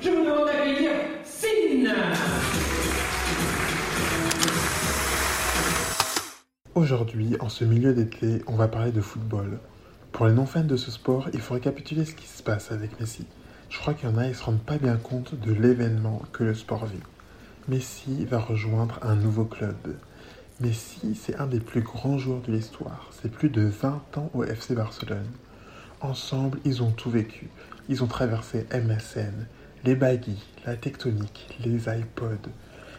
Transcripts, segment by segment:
je vous demande d'accueillir Sin Aujourd'hui, en ce milieu d'été, on va parler de football. Pour les non-fans de ce sport, il faut récapituler ce qui se passe avec Messi. Je crois qu'il y en a, ils se rendent pas bien compte de l'événement que le sport vit. Messi va rejoindre un nouveau club. Messi, c'est un des plus grands joueurs de l'histoire. C'est plus de 20 ans au FC Barcelone. Ensemble, ils ont tout vécu. Ils ont traversé MSN, les baggy, la tectonique, les iPods.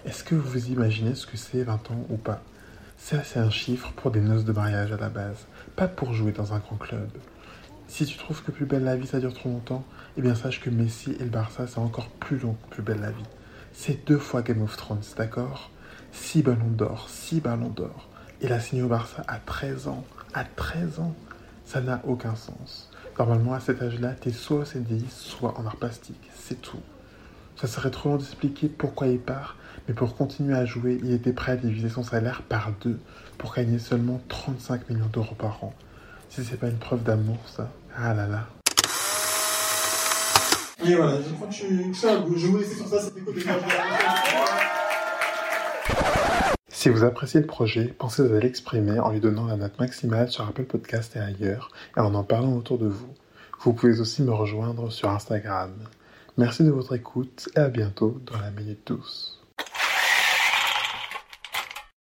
Est-ce que vous imaginez ce que c'est 20 ans ou pas? Ça, c'est un chiffre pour des noces de mariage à la base, pas pour jouer dans un grand club. Si tu trouves que Plus belle la vie ça dure trop longtemps, eh bien sache que Messi et le Barça c'est encore plus long que Plus belle la vie. C'est deux fois Game of Thrones, d'accord? 6 ballons d'or, 6 ballons d'or. Il a signé au Barça à 13 ans. À 13 ans Ça n'a aucun sens. Normalement, à cet âge-là, t'es soit au CDI, soit en art plastique. C'est tout. Ça serait trop long d'expliquer pourquoi il part, mais pour continuer à jouer, il était prêt à diviser son salaire par deux pour gagner seulement 35 millions d'euros par an. Si c'est pas une preuve d'amour, ça. Ah là là. Et voilà, je crois que je suis. Je vous laisse sur ça, c'était cool. Si vous appréciez le projet, pensez à l'exprimer en lui donnant la note maximale sur Apple Podcast et ailleurs, et en en parlant autour de vous. Vous pouvez aussi me rejoindre sur Instagram. Merci de votre écoute et à bientôt dans la Minute Douce.